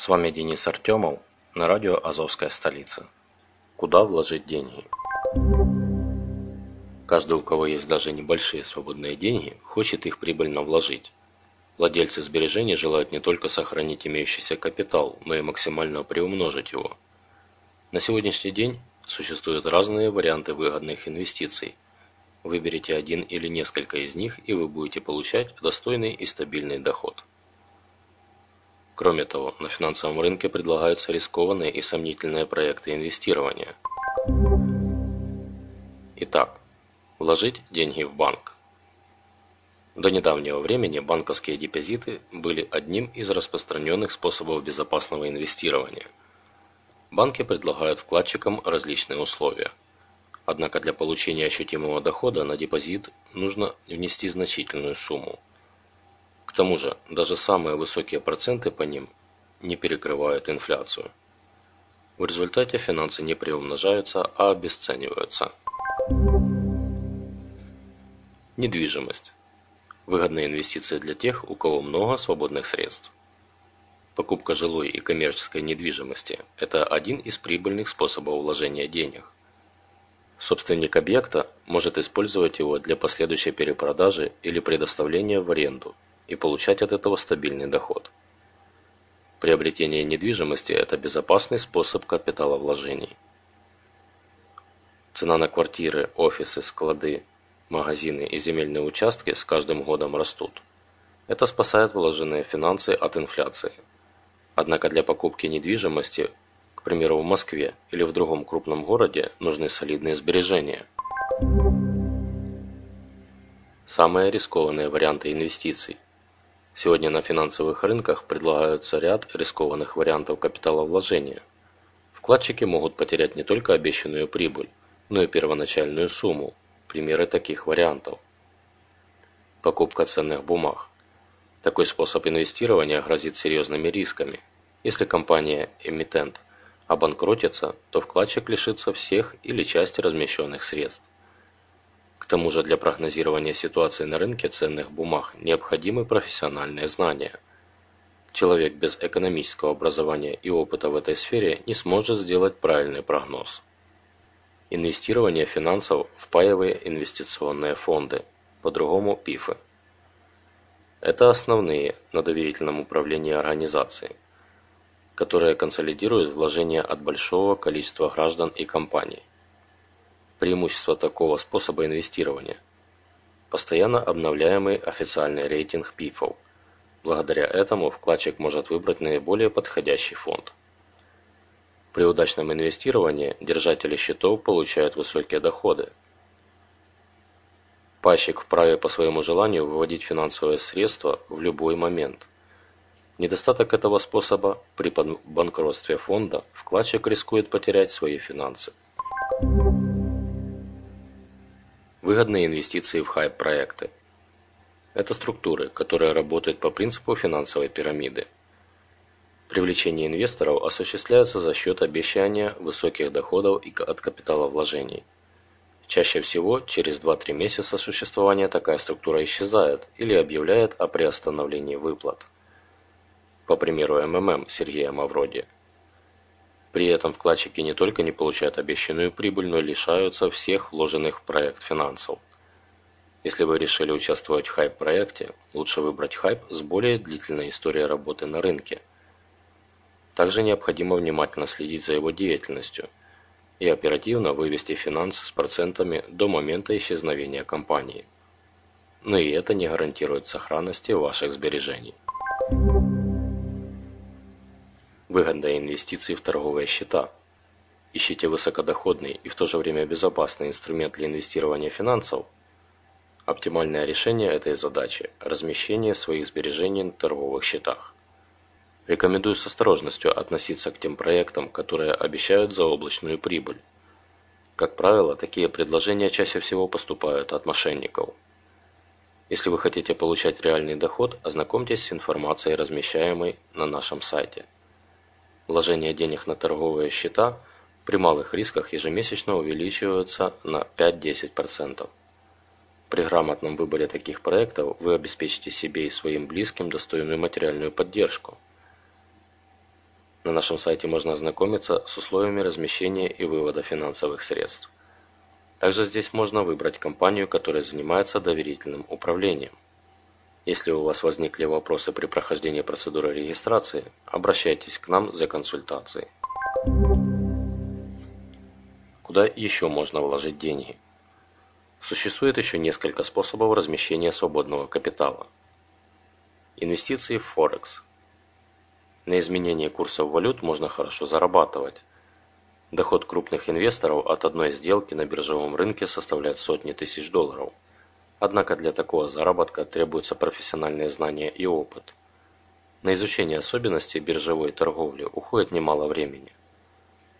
С вами Денис Артемов на радио «Азовская столица». Куда вложить деньги? Каждый, у кого есть даже небольшие свободные деньги, хочет их прибыльно вложить. Владельцы сбережений желают не только сохранить имеющийся капитал, но и максимально приумножить его. На сегодняшний день существуют разные варианты выгодных инвестиций – Выберите один или несколько из них, и вы будете получать достойный и стабильный доход. Кроме того, на финансовом рынке предлагаются рискованные и сомнительные проекты инвестирования. Итак, вложить деньги в банк. До недавнего времени банковские депозиты были одним из распространенных способов безопасного инвестирования. Банки предлагают вкладчикам различные условия – Однако для получения ощутимого дохода на депозит нужно внести значительную сумму. К тому же, даже самые высокие проценты по ним не перекрывают инфляцию. В результате финансы не приумножаются, а обесцениваются. Недвижимость. Выгодные инвестиции для тех, у кого много свободных средств. Покупка жилой и коммерческой недвижимости – это один из прибыльных способов вложения денег. Собственник объекта может использовать его для последующей перепродажи или предоставления в аренду и получать от этого стабильный доход. Приобретение недвижимости – это безопасный способ капиталовложений. Цена на квартиры, офисы, склады, магазины и земельные участки с каждым годом растут. Это спасает вложенные финансы от инфляции. Однако для покупки недвижимости к примеру, в Москве или в другом крупном городе нужны солидные сбережения. Самые рискованные варианты инвестиций. Сегодня на финансовых рынках предлагаются ряд рискованных вариантов капиталовложения. Вкладчики могут потерять не только обещанную прибыль, но и первоначальную сумму. Примеры таких вариантов. Покупка ценных бумаг. Такой способ инвестирования грозит серьезными рисками. Если компания-эмитент обанкротится, то вкладчик лишится всех или части размещенных средств. Тому же для прогнозирования ситуации на рынке ценных бумаг необходимы профессиональные знания. Человек без экономического образования и опыта в этой сфере не сможет сделать правильный прогноз. Инвестирование финансов в паевые инвестиционные фонды, по-другому ПИФы. Это основные на доверительном управлении организации – которые консолидируют вложения от большого количества граждан и компаний. Преимущество такого способа инвестирования – постоянно обновляемый официальный рейтинг ПИФов. Благодаря этому вкладчик может выбрать наиболее подходящий фонд. При удачном инвестировании держатели счетов получают высокие доходы. Пайщик вправе по своему желанию выводить финансовые средства в любой момент. Недостаток этого способа – при банкротстве фонда вкладчик рискует потерять свои финансы. Выгодные инвестиции в хайп-проекты. Это структуры, которые работают по принципу финансовой пирамиды. Привлечение инвесторов осуществляется за счет обещания высоких доходов от капитала вложений. Чаще всего через 2-3 месяца существования такая структура исчезает или объявляет о приостановлении выплат по примеру МММ Сергея Мавроди. При этом вкладчики не только не получают обещанную прибыль, но и лишаются всех вложенных в проект финансов. Если вы решили участвовать в хайп-проекте, лучше выбрать хайп с более длительной историей работы на рынке. Также необходимо внимательно следить за его деятельностью и оперативно вывести финансы с процентами до момента исчезновения компании. Но и это не гарантирует сохранности ваших сбережений. Выгода инвестиций в торговые счета. Ищите высокодоходный и в то же время безопасный инструмент для инвестирования финансов. Оптимальное решение этой задачи – размещение своих сбережений на торговых счетах. Рекомендую с осторожностью относиться к тем проектам, которые обещают заоблачную прибыль. Как правило, такие предложения чаще всего поступают от мошенников. Если вы хотите получать реальный доход, ознакомьтесь с информацией, размещаемой на нашем сайте. Вложение денег на торговые счета при малых рисках ежемесячно увеличиваются на 5-10%. При грамотном выборе таких проектов вы обеспечите себе и своим близким достойную материальную поддержку. На нашем сайте можно ознакомиться с условиями размещения и вывода финансовых средств. Также здесь можно выбрать компанию, которая занимается доверительным управлением. Если у вас возникли вопросы при прохождении процедуры регистрации, обращайтесь к нам за консультацией. Куда еще можно вложить деньги? Существует еще несколько способов размещения свободного капитала. Инвестиции в Форекс. На изменение курсов валют можно хорошо зарабатывать. Доход крупных инвесторов от одной сделки на биржевом рынке составляет сотни тысяч долларов. Однако для такого заработка требуются профессиональные знания и опыт. На изучение особенностей биржевой торговли уходит немало времени.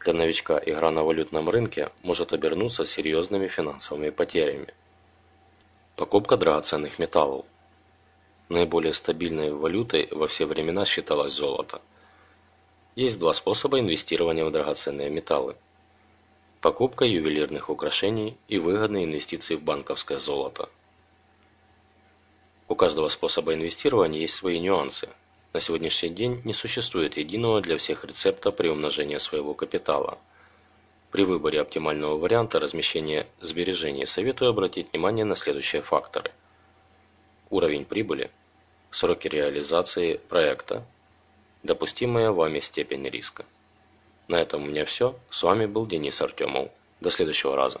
Для новичка игра на валютном рынке может обернуться серьезными финансовыми потерями. Покупка драгоценных металлов. Наиболее стабильной валютой во все времена считалось золото – есть два способа инвестирования в драгоценные металлы. Покупка ювелирных украшений и выгодные инвестиции в банковское золото. У каждого способа инвестирования есть свои нюансы. На сегодняшний день не существует единого для всех рецепта при умножении своего капитала. При выборе оптимального варианта размещения сбережений советую обратить внимание на следующие факторы. Уровень прибыли, сроки реализации проекта, допустимая вами степень риска. На этом у меня все. С вами был Денис Артемов. До следующего раза.